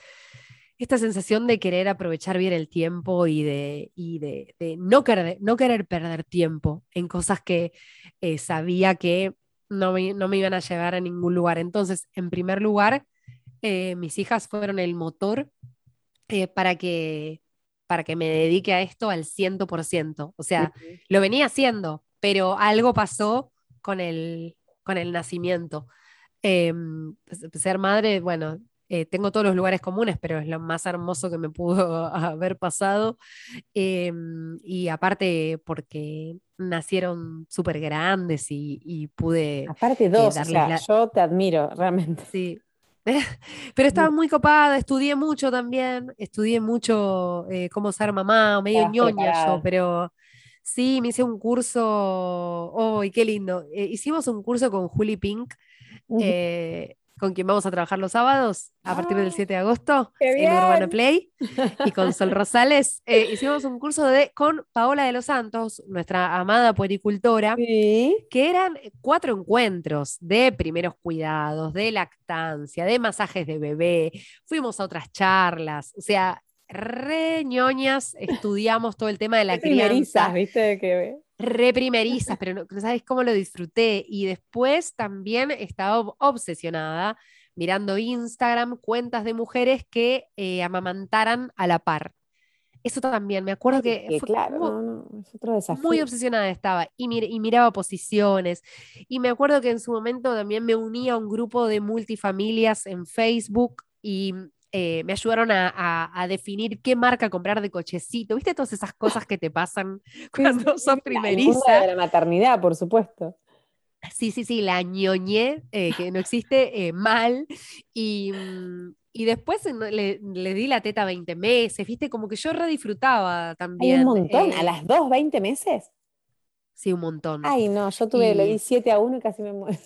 esta sensación de querer aprovechar bien el tiempo y de, y de, de no, querer, no querer perder tiempo en cosas que eh, sabía que no me, no me iban a llevar a ningún lugar. Entonces, en primer lugar, eh, mis hijas fueron el motor eh, para, que, para que me dedique a esto al 100%. O sea, lo venía haciendo, pero algo pasó con el, con el nacimiento. Eh, ser madre, bueno, eh, tengo todos los lugares comunes, pero es lo más hermoso que me pudo haber pasado. Eh, y aparte porque nacieron súper grandes y, y pude... Aparte dos, o sea, la- yo te admiro, realmente. Sí. Pero estaba muy copada, estudié mucho también, estudié mucho eh, cómo ser mamá, medio ñoña preparada. yo, pero sí, me hice un curso, ¡ay, qué lindo! Eh, hicimos un curso con Juli Pink, eh, con quien vamos a trabajar los sábados a partir del Ah, 7 de agosto en Urbana. Play y con Sol Rosales. eh, hicimos un curso de, con Paola de los Santos, nuestra amada puericultora Sí. que eran cuatro encuentros de primeros cuidados, de lactancia, de masajes de bebé, fuimos a otras charlas, o sea, re ñoñas, estudiamos todo el tema de la Qué primerizas, crianza, ¿viste? Que... re primerizas, pero no, no sabes cómo lo disfruté. Y después también estaba ob- obsesionada mirando Instagram, cuentas de mujeres que eh, amamantaran a la par. Eso también, me acuerdo que, que fue claro, como- no, no, es otro desafío. muy obsesionada estaba y, mir- y miraba posiciones. Y me acuerdo que en su momento también me uní a un grupo de multifamilias en Facebook y eh, me ayudaron a, a- a definir qué marca comprar de cochecito. ¿Viste todas esas cosas que te pasan cuando Sí, sí, sos primeriza? de la maternidad, por supuesto. Sí, sí, sí, la ñoñé, eh, que no existe, eh, mal. Y, mm, y después le, le di la teta 20 meses, ¿viste? Como que yo re disfrutaba Hay también. un montón, a las dos, 20 meses. Sí, un montón. Ay, no, yo tuve, le Y- di 7 a 1 y casi me muero.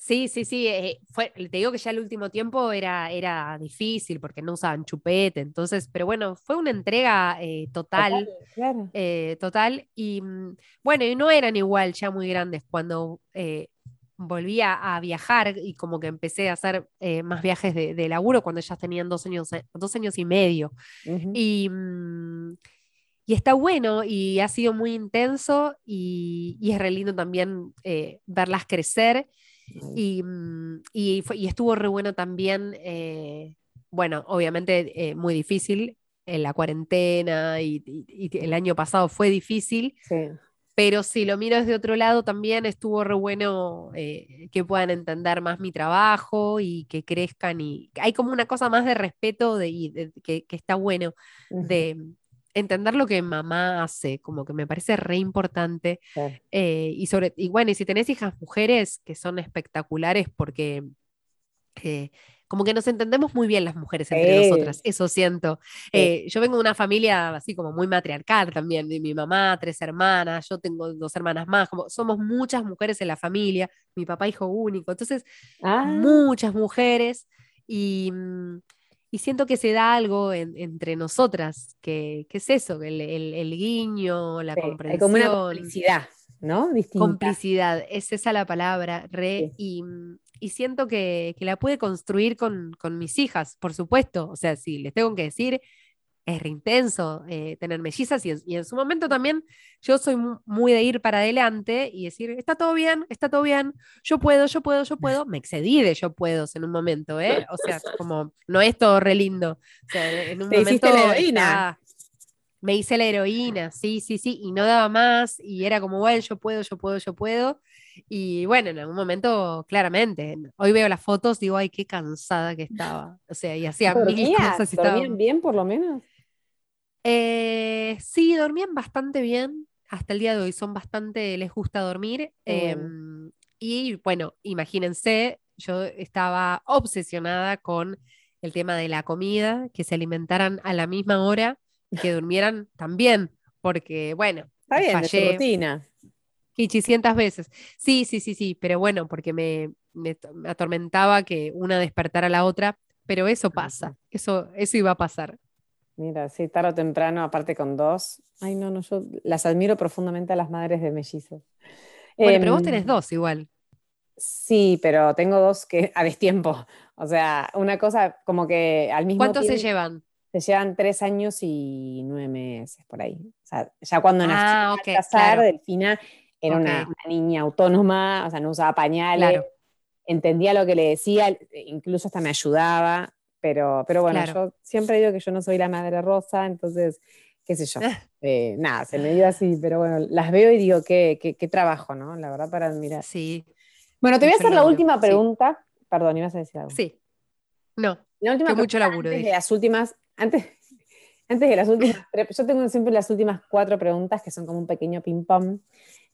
Sí, sí, sí. eh, fue, te digo que ya el último tiempo era, era difícil porque no usaban chupete. Entonces, pero bueno, fue una entrega eh, total, Claro. eh, total. Y mm, bueno, y no eran igual ya muy grandes cuando volví a, a viajar y como que empecé a hacer eh, más viajes de, de laburo cuando ellas tenían dos años, dos años y medio. Y, mm, y está bueno y ha sido muy intenso y, y es re lindo también eh, verlas crecer. Y, mm, y, fue- y estuvo re bueno también, eh, bueno, obviamente eh, muy difícil en la cuarentena y, el año pasado fue difícil, Sí. pero si lo miro desde otro lado también estuvo re bueno eh, que puedan entender más mi trabajo y que crezcan y hay como una cosa más de respeto de, y de- que, que está bueno de entender lo que mamá hace, como que me parece re importante. Claro. Eh, y, sobre, y bueno, y si tenés hijas mujeres que son espectaculares porque eh, como que nos entendemos muy bien las mujeres entre Sí. nosotras, eso siento. Sí. Eh, yo vengo de una familia así como muy matriarcal también, de mi mamá, tres hermanas, yo tengo dos hermanas más, como somos muchas mujeres en la familia, mi papá hijo único, entonces Ah, muchas mujeres y, mm, y siento que se da algo en- entre nosotras, que, que es eso, el, el- el guiño, la sí, Hay comprensión. como una complicidad, ¿no? Distinta. Complicidad, es esa la palabra, re, y, y siento que, que la pude construir con, con mis hijas, por supuesto. O sea, si les tengo que decir, es re intenso eh, tener mellizas y en, y en su momento también yo soy mu- muy de ir para adelante y decir, está todo bien, está todo bien, yo puedo, yo puedo, yo puedo. Me excedí de yo puedo en un momento, ¿eh? O sea, como no es todo re lindo. O sea, en un Te hiciste momento la heroína. me hice la heroína, sí, sí, sí, y no daba más, y era como, bueno, yo puedo, yo puedo, yo puedo. Y bueno, en algún momento, claramente, hoy veo las fotos, digo, ay, qué cansada que estaba. O sea, y hacía mil cosas. Y ¿Dormían bien por lo menos? Eh, sí, dormían bastante bien. Hasta el día de hoy son bastante, les gusta dormir. Em, y bueno, imagínense, yo estaba obsesionada con el tema de la comida, que se alimentaran a la misma hora y que durmieran también, porque bueno, Está bien, fallé. rutina. Veces. Sí, sí, sí, sí, pero bueno, porque me, me, atormentaba que una despertara a la otra, pero eso pasa, eso, eso iba a pasar. Mira, sí, tarde o temprano, aparte con dos. Ay, no, no, yo las admiro profundamente a las madres de mellizos. Bueno, pero vos tenés em, dos igual. Sí, pero tengo dos que a destiempo. O sea, una cosa como que al mismo tiempo. ¿Cuántos se llevan? Se llevan tres años y nueve meses por ahí. O sea, ya cuando nació ah, okay, casar, Delfina era una, niña autónoma, o sea, no usaba pañales, entendía lo que le decía, incluso hasta me ayudaba. Pero, pero bueno, yo siempre digo que yo no soy la madre rosa, entonces, qué sé yo. Eh, nada, se me dio así, pero bueno, las veo y digo, qué, qué, qué trabajo, ¿no? La verdad, para admirar. Sí, bueno, te voy a hacer la última pregunta. Perdón, ibas a decir algo. Sí. No. La última mucho laburo. Antes de las últimas, antes, antes de las últimas, yo tengo siempre las últimas cuatro preguntas que son como un pequeño ping-pong.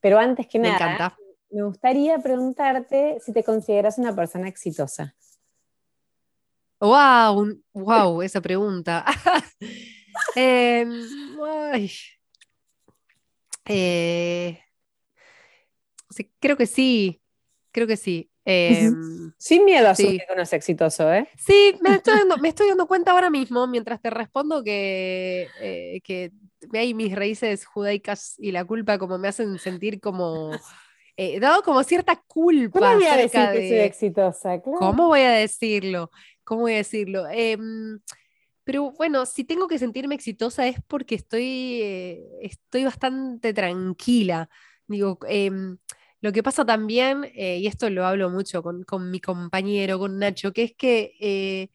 Pero antes que nada, me gustaría preguntarte si te consideras una persona exitosa. Wow, wow, esa pregunta. Em, eh, creo que sí, creo que sí. Em, Sin miedo a sí. que no es exitoso, ¿eh? Sí, me estoy, dando, me estoy dando cuenta ahora mismo, mientras te respondo, que, eh, que hay mis raíces judaicas y la culpa como me hacen sentir como... Eh, dado como cierta culpa. ¿Cómo voy a decir que soy exitosa? ¿Cómo voy a decirlo? ¿Cómo voy a decirlo? Em, pero bueno, si tengo que sentirme exitosa es porque estoy, eh, estoy bastante tranquila. Digo, em, lo que pasa también, eh, y esto lo hablo mucho con, mi compañero, con Nacho, que es que eh,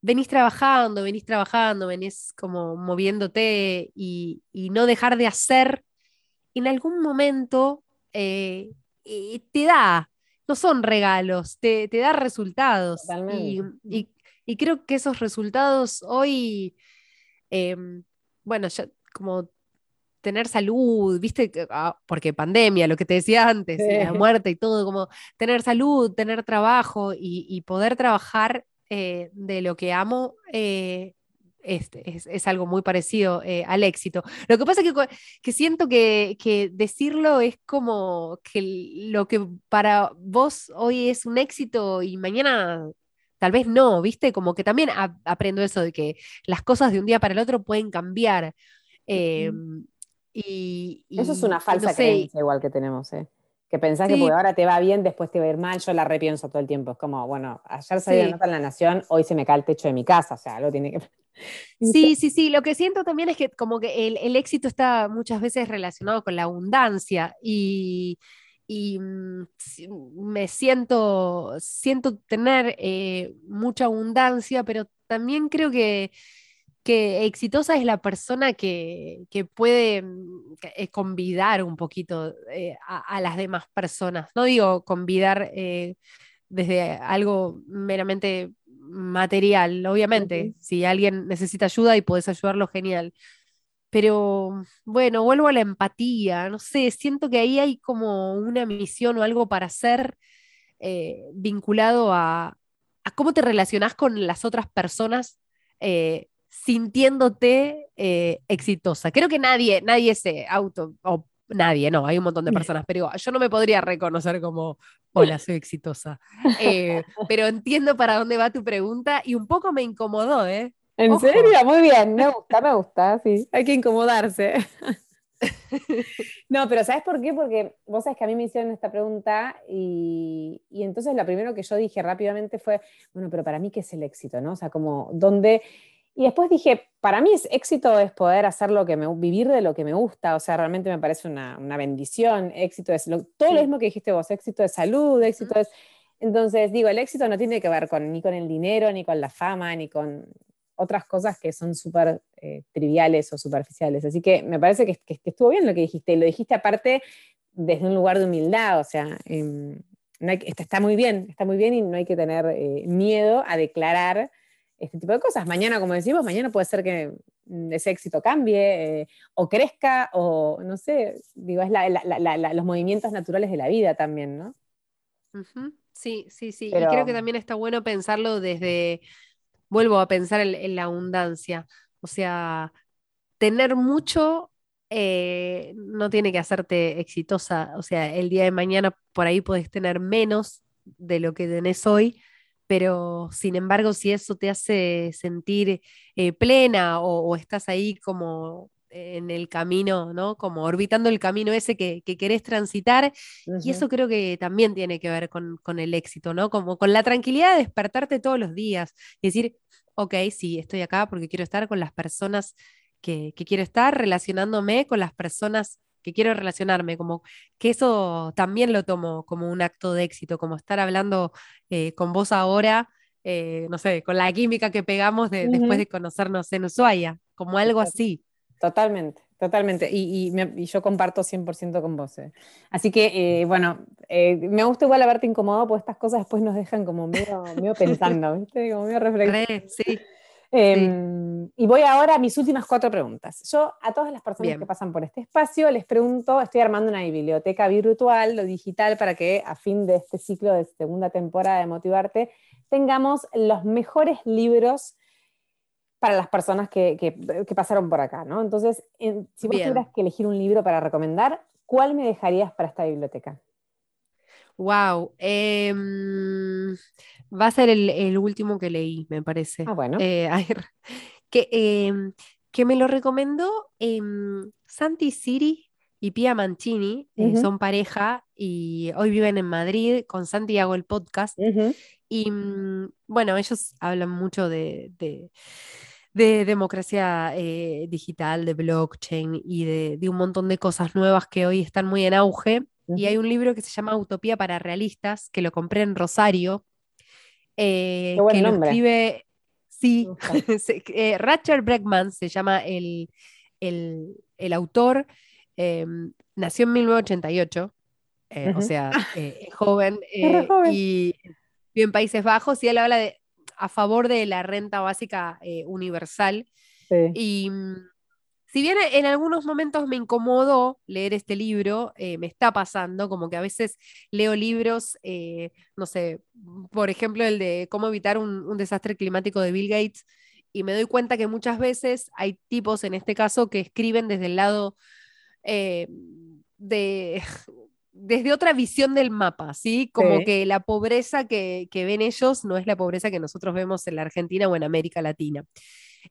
venís trabajando, venís trabajando, venís como moviéndote y, no dejar de hacer, en algún momento eh, te da, no son regalos, te, da resultados. Y, y, creo que esos resultados hoy, em, bueno, ya como tener salud, viste, ah, porque pandemia, lo que te decía antes, la muerte y todo, como tener salud, tener trabajo y, poder trabajar eh, de lo que amo. Eh, este, es, algo muy parecido eh, al éxito. Lo que pasa es que, siento que, decirlo es como que lo que para vos hoy es un éxito y mañana tal vez no, ¿viste? Como que también aprendo eso de que las cosas de un día para el otro pueden cambiar. Y, Eso es una falsa creencia igual que tenemos, ¿eh? Que pensás que porque ahora te va bien, después te va a ir mal, yo la repienso todo el tiempo. Es como, bueno, ayer salí sí. nota en La Nación, hoy se me cae el techo de mi casa, o sea, algo tiene que... Sí, sí, sí, lo que siento también es que como que el, éxito está muchas veces relacionado con la abundancia y, mm, me siento, siento tener eh, mucha abundancia, pero también creo que que exitosa es la persona que, puede mm, eh, convidar un poquito eh, a, las demás personas. No digo convidar eh, desde algo meramente material, obviamente. Si alguien necesita ayuda y puedes ayudarlo, genial. Pero bueno, vuelvo a la empatía, no sé, siento que ahí hay como una misión o algo para hacer vinculado a, cómo te relacionas con las otras personas sintiéndote eh, exitosa. Creo que nadie, nadie se auto, o nadie, no, hay un montón de personas, pero yo no me podría reconocer como, hola, soy exitosa. Eh, pero entiendo para dónde va tu pregunta y un poco me incomodó, ¿eh? ¿En serio? Muy bien, me gusta, me gusta, sí, hay que incomodarse. No, pero ¿sabes por qué? Porque vos sabés que a mí me hicieron esta pregunta y, y, entonces lo primero que yo dije rápidamente fue, bueno, pero para mí, ¿qué es el éxito? ¿no? O sea, como, ¿dónde, y después dije, para mí es éxito es poder hacer lo que me, vivir de lo que me gusta, o sea, realmente me parece una, bendición, éxito es todo lo mismo que dijiste vos, éxito de salud, éxito es... Entonces, digo, el éxito no tiene que ver con, ni con el dinero, ni con la fama, ni con... otras cosas que son súper eh, triviales o superficiales. Así que me parece que, estuvo bien lo que dijiste, y lo dijiste aparte desde un lugar de humildad, o sea, em, está, muy bien, está muy bien y no hay que tener eh, miedo a declarar este tipo de cosas. Mañana, como decimos, mañana puede ser que ese éxito cambie eh, o crezca o no sé, digo, es los movimientos naturales de la vida también, ¿no? Sí, sí, sí. Y creo que también está bueno pensarlo desde, vuelvo a pensar en, la abundancia, o sea, tener mucho eh, no tiene que hacerte exitosa, o sea, el día de mañana por ahí puedes tener menos de lo que tenés hoy, pero sin embargo, si eso te hace sentir eh, plena o, estás ahí como en el camino, ¿no? Como orbitando el camino ese que, querés transitar, y eso creo que también tiene que ver con, el éxito, ¿no? Como con la tranquilidad de despertarte todos los días y decir, ok, sí, estoy acá porque quiero estar con las personas que, que quiero estar, relacionándome con las personas que quiero relacionarme, como que eso también lo tomo como un acto de éxito, como estar hablando eh, con vos ahora, eh, no sé, con la química que pegamos después de conocernos en Ushuaia, como algo así. Totalmente, totalmente. Y, yo comparto 100% con vos. Eh. Así que, bueno, me gusta igual haberte incomodado porque estas cosas después nos dejan como medio, pensando, ¿viste? Como medio reflexionando. Sí. Em, y voy ahora a mis últimas cuatro preguntas. Yo a todas las personas que pasan por este espacio les pregunto, estoy armando una biblioteca virtual, lo digital, para que a fin de este ciclo de segunda temporada de Motivarte tengamos los mejores libros para las personas que, pasaron por acá, ¿no? Entonces, si vos tuvieras que elegir un libro para recomendar, ¿cuál me dejarías para esta biblioteca? Wow. Em, va a ser el, último que leí, me parece. Ah, bueno. Eh, que, em, que, me lo recomendó em, Santi Siri y Pia Mancini, eh, son pareja y hoy viven en Madrid. Con Santi hago el podcast. Y mm, bueno, ellos hablan mucho de, de, democracia eh, digital, de blockchain y de, de un montón de cosas nuevas que hoy están muy en auge. Y hay un libro que se llama Utopía para Realistas, que lo compré en Rosario. Eh, que lo escribe, sí, eh, Ratcher Breckman se llama el, autor. Em, nació en 1988, eh, o sea, es joven, y vive en Países Bajos, y él habla de, a favor de la renta básica universal. Y mm, si bien en algunos momentos me incomodó leer este libro, eh, me está pasando, como que a veces leo libros, eh, no sé, por ejemplo, el de cómo evitar un, desastre climático de Bill Gates, y me doy cuenta que muchas veces hay tipos, en este caso, que escriben desde el lado eh, de... desde otra visión del mapa, ¿sí? Como que la pobreza que, que ven ellos no es la pobreza que nosotros vemos en la Argentina o en América Latina.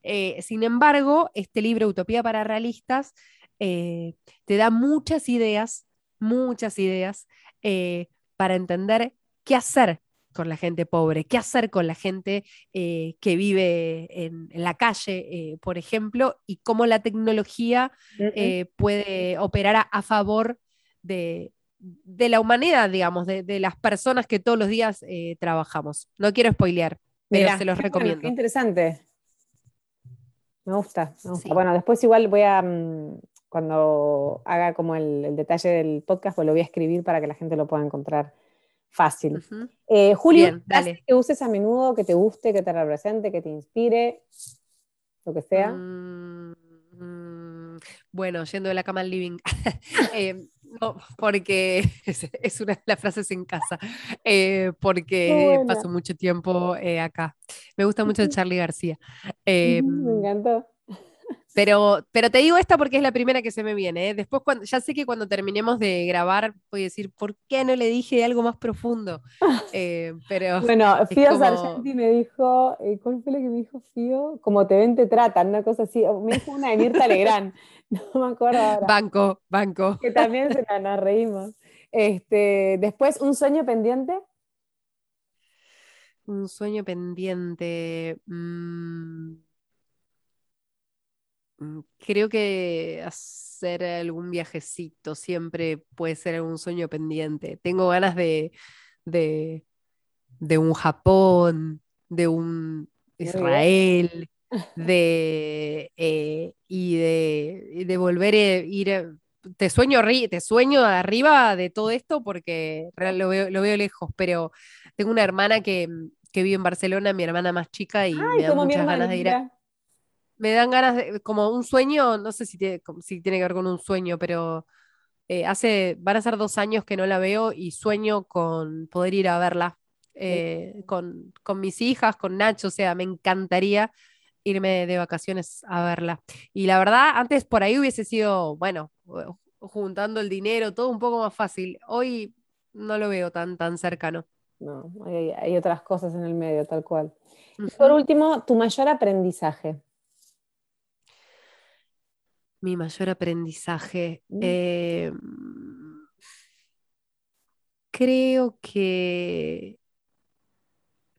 Eh, sin embargo, este libro, Utopía para Realistas, eh, te da muchas ideas, muchas ideas eh, para entender qué hacer con la gente pobre, qué hacer con la gente que vive en, la calle, por ejemplo, y cómo la tecnología puede operar a, favor de, la humanidad, digamos, de, las personas que todos los días trabajamos. No quiero spoilear, pero se los recomiendo. Qué interesante. Me gusta, Bueno, después igual voy a, mm, cuando haga como el, detalle del podcast, pues lo voy a escribir para que la gente lo pueda encontrar fácil. Eh, Julio, que uses a menudo, que te guste, que te represente, que te inspire, lo que sea. Mm, mm, bueno, yendo de la cama al living. Eh, no, porque es, una de las frases en casa, eh, porque paso mucho tiempo acá. Me gusta mucho Charlie García. Me encantó. Pero, pero te digo esta porque es la primera que se me viene. ¿eh? Después, cuando, ya sé que cuando terminemos de grabar, voy a decir, ¿por qué no le dije algo más profundo? Eh, pero bueno, Fío Sargenti me dijo, eh, ¿cuál fue lo que me dijo Fío? Como te ven, te tratan, una cosa así. Me dijo una de Mirta Legrand, no me acuerdo ahora. Banco, banco. Que también se nos reímos. Este, después, ¿un sueño pendiente? Un sueño pendiente. Mmm Mm, creo que hacer algún viajecito siempre puede ser un sueño pendiente. Tengo ganas de, de, un Japón, de un Israel, de, eh, y de, de volver a ir te sueño, te sueño arriba de todo esto porque lo veo, lo veo lejos, pero tengo una hermana que, vive en Barcelona, mi hermana más chica, y me da muchas ganas de ir a, Me dan ganas de, como un sueño, no sé si tiene, si tiene que ver con un sueño, pero eh, hace, van a ser dos años que no la veo y sueño con poder ir a verla. Eh, con, con mis hijas, con Nacho, o sea, me encantaría irme de vacaciones a verla. Y la verdad, antes por ahí hubiese sido, bueno, juntando el dinero, todo un poco más fácil. Hoy no lo veo tan, tan cercano. No, hay, otras cosas en el medio, tal cual. por último, tu mayor aprendizaje. Mi mayor aprendizaje. Mm. Em, creo que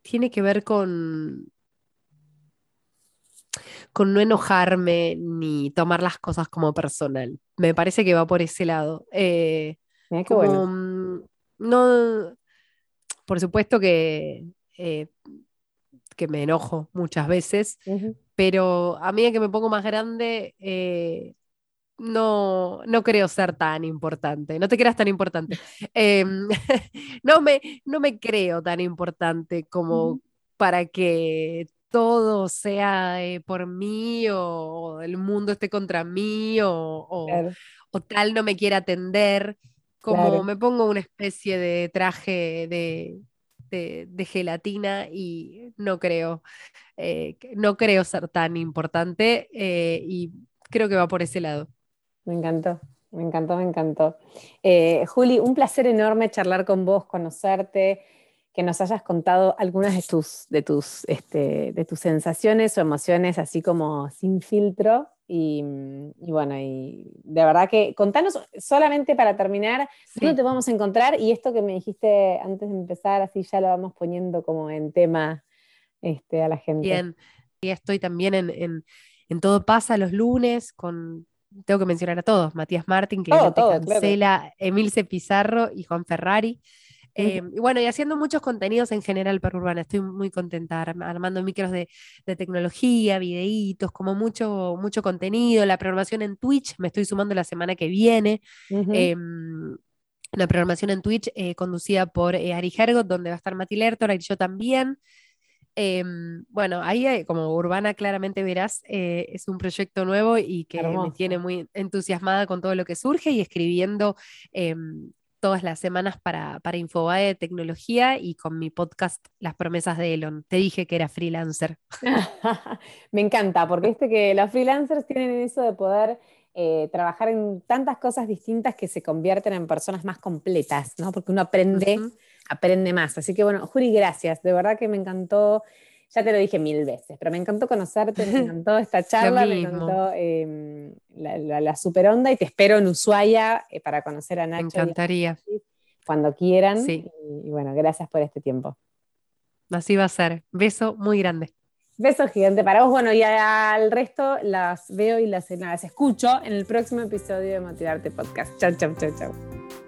tiene que ver con con no enojarme ni tomar las cosas como personal. Me parece que va por ese lado. Eh, mm, no, por supuesto que, eh, que me enojo muchas veces, pero a medida que me pongo más grande, eh, no, no creo ser tan importante. No te creas tan importante. Em, no, me, no me creo tan importante como para que todo sea eh, por mí o, el mundo esté contra mí o, tal no me quiera atender, como me pongo una especie de traje de, gelatina y no creo, eh, no creo ser tan importante eh, y creo que va por ese lado. Me encantó. Me encantó, me encantó. Juli, un placer enorme charlar con vos, conocerte que nos hayas contado algunas de tus, de tus, este, de tus sensaciones o emociones, así como sin filtro. Y, bueno, y de verdad que contanos solamente para terminar, ¿dónde te vamos a encontrar? Y esto que me dijiste antes de empezar, así ya lo vamos poniendo como en tema este, a la gente. Bien, y estoy también en, en, Todo pasa los lunes con tengo que mencionar a todos, Matías Martín, que todo, cancela, Emilce Pizarro y Juan Ferrari. Eh, y bueno, y haciendo muchos contenidos en general para Urbana. Estoy muy contenta armando micros de, tecnología, videitos, como mucho, mucho contenido. La programación en Twitch, me estoy sumando la semana que viene. Em, la programación en Twitch eh, conducida por eh, Ari Hergot, donde va a estar Mati Lertor y yo también. Em, bueno, ahí como Urbana claramente verás, es un proyecto nuevo y que me tiene muy entusiasmada con todo lo que surge y escribiendo em, todas las semanas para, para Infobae de tecnología y con mi podcast Las promesas de Elon. Te dije que era freelancer. Me encanta, porque viste que los freelancers tienen eso de poder eh, trabajar en tantas cosas distintas que se convierten en personas más completas, ¿no? Porque uno aprende, aprende más. Así que bueno, Juri, gracias. De verdad que me encantó ya te lo dije mil veces, pero me encantó conocerte, me encantó esta charla, me encantó em, la, super onda y te espero en Ushuaia eh, para conocer a Nacho. Me encantaría. Cuando quieran. Y, bueno, gracias por este tiempo. Así va a ser. Beso muy grande. Beso gigante para vos. Bueno, y al resto las veo y las, las escucho en el próximo episodio de Motivarte Podcast. Chau, chau, chau, chau.